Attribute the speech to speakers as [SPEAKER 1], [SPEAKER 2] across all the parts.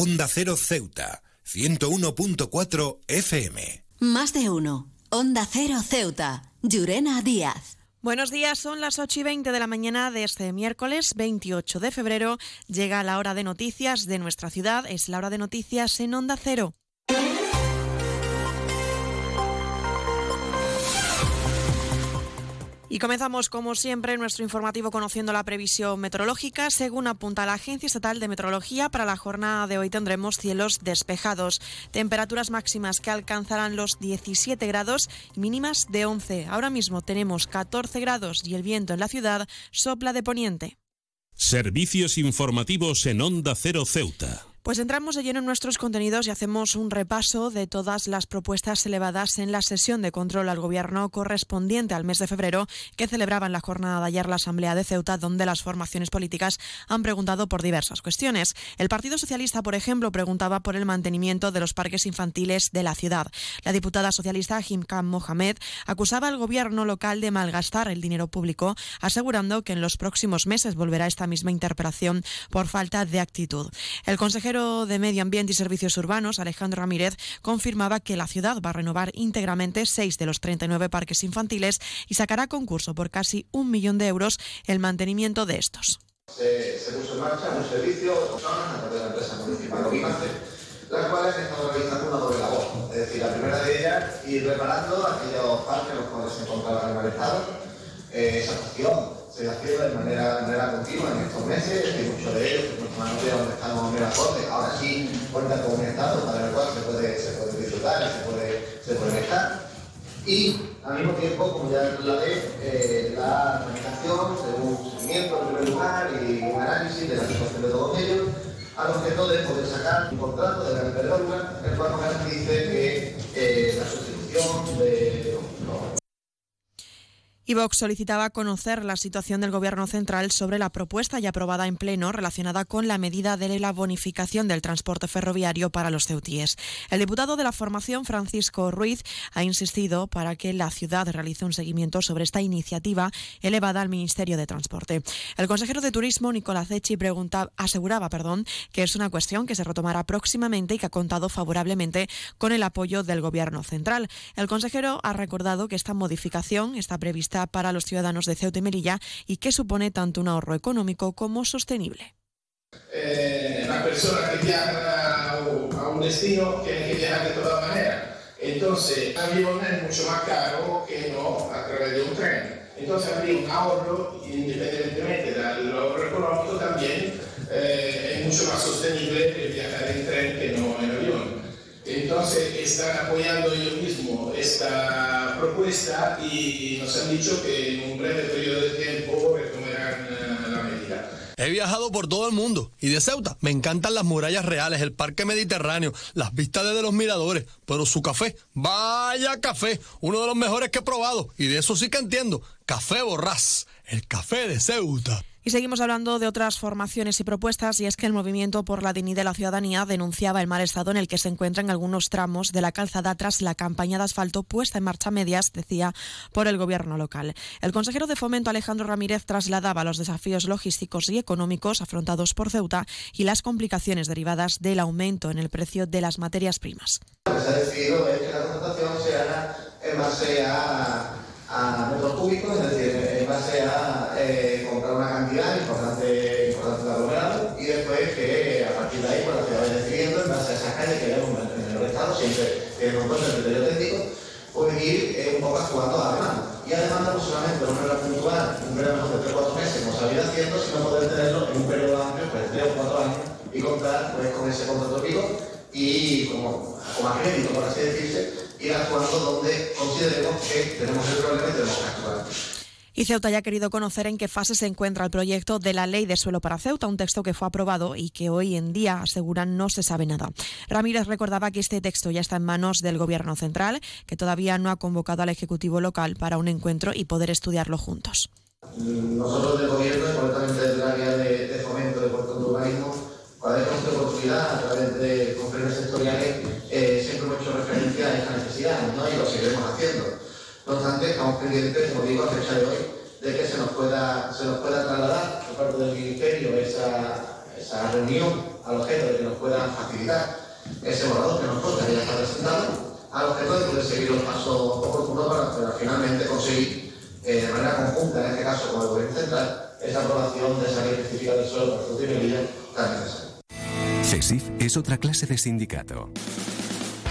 [SPEAKER 1] Onda Cero Ceuta, 101.4 FM.
[SPEAKER 2] Más de uno. Onda Cero Ceuta, Llurena Díaz.
[SPEAKER 3] Buenos días, son las 8 y 20 de la mañana de este miércoles 28 de febrero. Llega la hora de noticias de nuestra ciudad, es la hora de noticias en Onda Cero. Y comenzamos, como siempre, nuestro informativo conociendo la previsión meteorológica. Según apunta la Agencia Estatal de Meteorología, para la jornada de hoy tendremos cielos despejados, temperaturas máximas que alcanzarán los 17 grados y mínimas de 11. Ahora mismo tenemos 14 grados y el viento en la ciudad sopla de poniente.
[SPEAKER 1] Servicios informativos en Onda Cero Ceuta.
[SPEAKER 3] Pues entramos de lleno en nuestros contenidos y hacemos un repaso de todas las propuestas elevadas en la sesión de control al Gobierno correspondiente al mes de febrero que celebraban la jornada de ayer la Asamblea de Ceuta, donde las formaciones políticas han preguntado por diversas cuestiones. El Partido Socialista, por ejemplo, preguntaba por el mantenimiento de los parques infantiles de la ciudad. La diputada socialista Jimkam Mohamed acusaba al Gobierno local de malgastar el dinero público, asegurando que en los próximos meses volverá esta misma interpelación por falta de actitud. El consejero de Medio Ambiente y Servicios Urbanos, Alejandro Ramírez, confirmaba que la ciudad va a renovar íntegramente seis de los 39 parques infantiles y sacará concurso por casi un millón de euros el mantenimiento de estos.
[SPEAKER 4] Se, puso en marcha un servicio a través de la empresa municipal las cuales estado realizando una doble labor. Es decir, la primera de ellas, ir reparando aquellos parques en los cuales se encontraban en mal estado. Eh, esa acción se haciendo de manera, de manera continua en estos meses, y muchos de ellos, no sé dónde están en acorde, ahora sí cuentan con un estado para el cual se puede, se puede disfrutar y se puede, se puede estar. Y al mismo tiempo, como ya trasladé, eh, la tramitación de un seguimiento en primer lugar y un análisis de la situación de todos ellos, al objeto de poder sacar un contrato de la empresa, el cual nos dice que eh, la sustitución de
[SPEAKER 3] y Vox solicitaba conocer la situación del Gobierno central sobre la propuesta ya aprobada en pleno relacionada con la medida de la bonificación del transporte ferroviario para los ceutíes. El diputado de la formación, Francisco Ruiz, ha insistido para que la ciudad realice un seguimiento sobre esta iniciativa elevada al Ministerio de Transporte. El consejero de Turismo, Nicolás Echi, aseguraba perdón, que es una cuestión que se retomará próximamente y que ha contado favorablemente con el apoyo del Gobierno central. El consejero ha recordado que esta modificación está prevista para los ciudadanos de Ceuta y Melilla y que supone tanto un ahorro económico como sostenible.
[SPEAKER 5] Eh, la persona que viaja a un destino tiene que viajar de todas maneras. Entonces, el avión es mucho más caro que no a través de un tren. Entonces, habría un ahorro, independientemente del ahorro económico, también eh, es mucho más sostenible que viajar en tren que no en avión. Entonces, están apoyando ellos mismos esta propuesta y nos han dicho que en un breve periodo de tiempo retomarán eh, la medida.
[SPEAKER 6] He viajado por todo el mundo y de Ceuta me encantan las murallas reales, el parque mediterráneo, las vistas desde los miradores, pero su café, vaya café, uno de los mejores que he probado y de eso sí que entiendo, café borrás, el café de Ceuta.
[SPEAKER 3] Y seguimos hablando de otras formaciones y propuestas, y es que el Movimiento por la Dignidad de la Ciudadanía denunciaba el mal estado en el que se encuentran algunos tramos de la calzada tras la campaña de asfalto puesta en marcha medias, decía, por el gobierno local. El consejero de Fomento Alejandro Ramírez trasladaba los desafíos logísticos y económicos afrontados por Ceuta y las complicaciones derivadas del aumento en el precio de las materias primas.
[SPEAKER 4] Se ha decidido que la contratación se haga en base a, a metros es decir, base a eh, comprar una cantidad importante, importante de aglomerado y después que a partir de ahí, cuando se vaya decidiendo, en base a esas calles que vemos en el estado, siempre teniendo en el criterio técnico, pues ir eh, un poco actuando a la demanda. Y a demanda no solamente una manera puntual, un periodo de 3 o 4 meses, como se ha ido haciendo, sino poder tenerlo en un periodo amplio, pues 3 o 4 años, y contar pues, con ese contrato pico y como, como crédito, por así decirse, ir actuando donde consideremos que tenemos el problema y tenemos que actuar.
[SPEAKER 3] Y Ceuta ya ha querido conocer en qué fase se encuentra el proyecto de la Ley de Suelo para Ceuta, un texto que fue aprobado y que hoy en día aseguran no se sabe nada. Ramírez recordaba que este texto ya está en manos del Gobierno central, que todavía no ha convocado al Ejecutivo local para un encuentro y poder estudiarlo juntos.
[SPEAKER 4] Nosotros del Gobierno, concretamente del área de, de fomento de Puerto de Urbanismo, cuando hay oportunidad a través de conferencias sectoriales, eh, siempre hemos hecho referencia a esta necesidad ¿no? y lo seguiremos haciendo. No obstante, estamos pendientes, como digo, a fecha de hoy, de que se nos pueda, se nos pueda trasladar por parte del Ministerio esa, esa reunión al objeto de que nos puedan facilitar ese borrador que nosotros ya está presentado, al objeto de poder seguir los pasos oportunos para, finalmente conseguir eh, de manera conjunta, en este caso con el Gobierno Central, esa aprobación de esa ley específica del suelo para fruto y tan necesaria.
[SPEAKER 7] CESIF es otra clase de sindicato.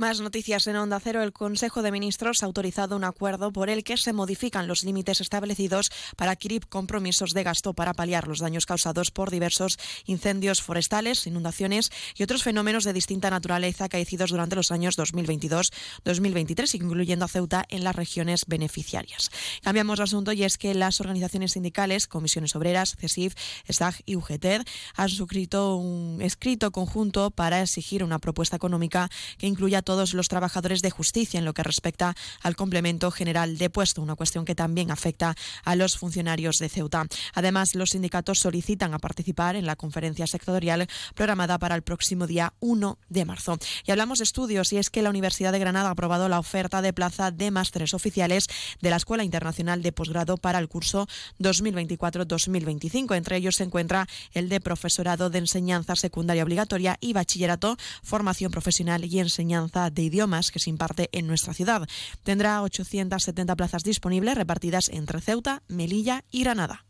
[SPEAKER 3] Más noticias en Onda Cero. El Consejo de Ministros ha autorizado un acuerdo por el que se modifican los límites establecidos para adquirir compromisos de gasto para paliar los daños causados por diversos incendios forestales, inundaciones y otros fenómenos de distinta naturaleza acaecidos durante los años 2022-2023, incluyendo a Ceuta en las regiones beneficiarias. Cambiamos de asunto y es que las organizaciones sindicales, comisiones obreras, CESIF, SAG y UGTED han suscrito un escrito conjunto para exigir una propuesta económica que incluya todos los trabajadores de justicia en lo que respecta al complemento general de puesto, una cuestión que también afecta a los funcionarios de Ceuta. Además, los sindicatos solicitan a participar en la conferencia sectorial programada para el próximo día 1 de marzo. Y hablamos de estudios y es que la Universidad de Granada ha aprobado la oferta de plaza de másteres oficiales de la Escuela Internacional de Posgrado para el curso 2024-2025. Entre ellos se encuentra el de profesorado de enseñanza secundaria obligatoria y bachillerato, formación profesional y enseñanza de Idiomas que se imparte en nuestra ciudad. Tendrá 870 plazas disponibles repartidas entre Ceuta, Melilla y Granada.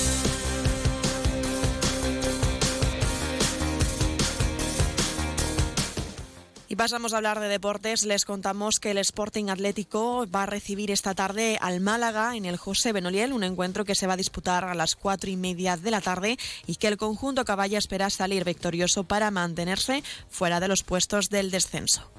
[SPEAKER 3] pasamos a hablar de deportes. Les contamos que el Sporting Atlético va a recibir esta tarde al Málaga en el José Benoliel, un encuentro que se va a disputar a las cuatro y media de la tarde y que el conjunto caballa espera salir victorioso para mantenerse fuera de los puestos del descenso.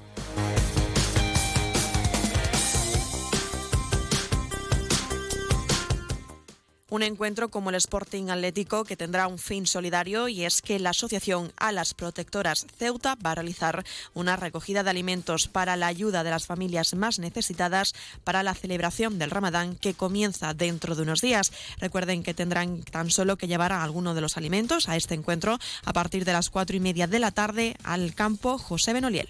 [SPEAKER 3] Un encuentro como el Sporting Atlético que tendrá un fin solidario y es que la Asociación Alas Protectoras Ceuta va a realizar una recogida de alimentos para la ayuda de las familias más necesitadas para la celebración del Ramadán que comienza dentro de unos días. Recuerden que tendrán tan solo que llevar alguno de los alimentos a este encuentro a partir de las cuatro y media de la tarde al campo José Benoliel.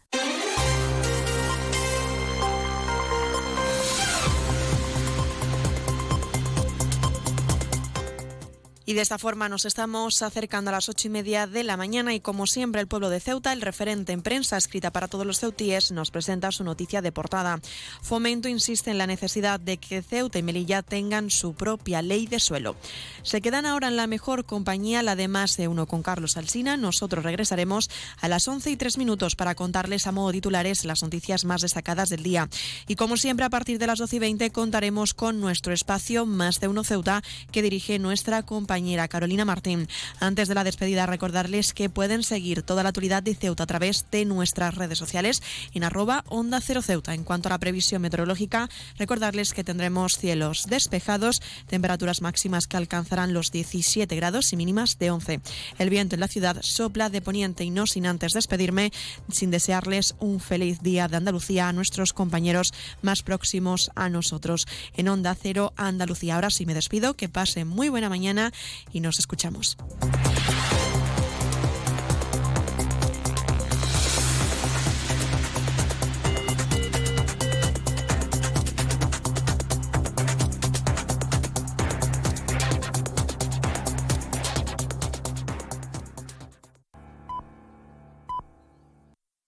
[SPEAKER 3] Y de esta forma nos estamos acercando a las ocho y media de la mañana y como siempre el pueblo de Ceuta, el referente en prensa escrita para todos los ceutíes, nos presenta su noticia de portada. Fomento insiste en la necesidad de que Ceuta y Melilla tengan su propia ley de suelo. Se quedan ahora en la mejor compañía, la de más de uno con Carlos Alsina. Nosotros regresaremos a las once y tres minutos para contarles a modo titulares las noticias más destacadas del día. Y como siempre a partir de las doce y veinte contaremos con nuestro espacio Más de uno Ceuta que dirige nuestra compañía Carolina Martín. Antes de la despedida, recordarles que pueden seguir toda la actualidad de Ceuta a través de nuestras redes sociales en arroba Onda Cero Ceuta. En cuanto a la previsión meteorológica, recordarles que tendremos cielos despejados, temperaturas máximas que alcanzarán los 17 grados y mínimas de 11. El viento en la ciudad sopla de poniente y no sin antes despedirme, sin desearles un feliz día de Andalucía a nuestros compañeros más próximos a nosotros. En Onda Cero Andalucía. Ahora sí me despido, que pase muy buena mañana y nos escuchamos.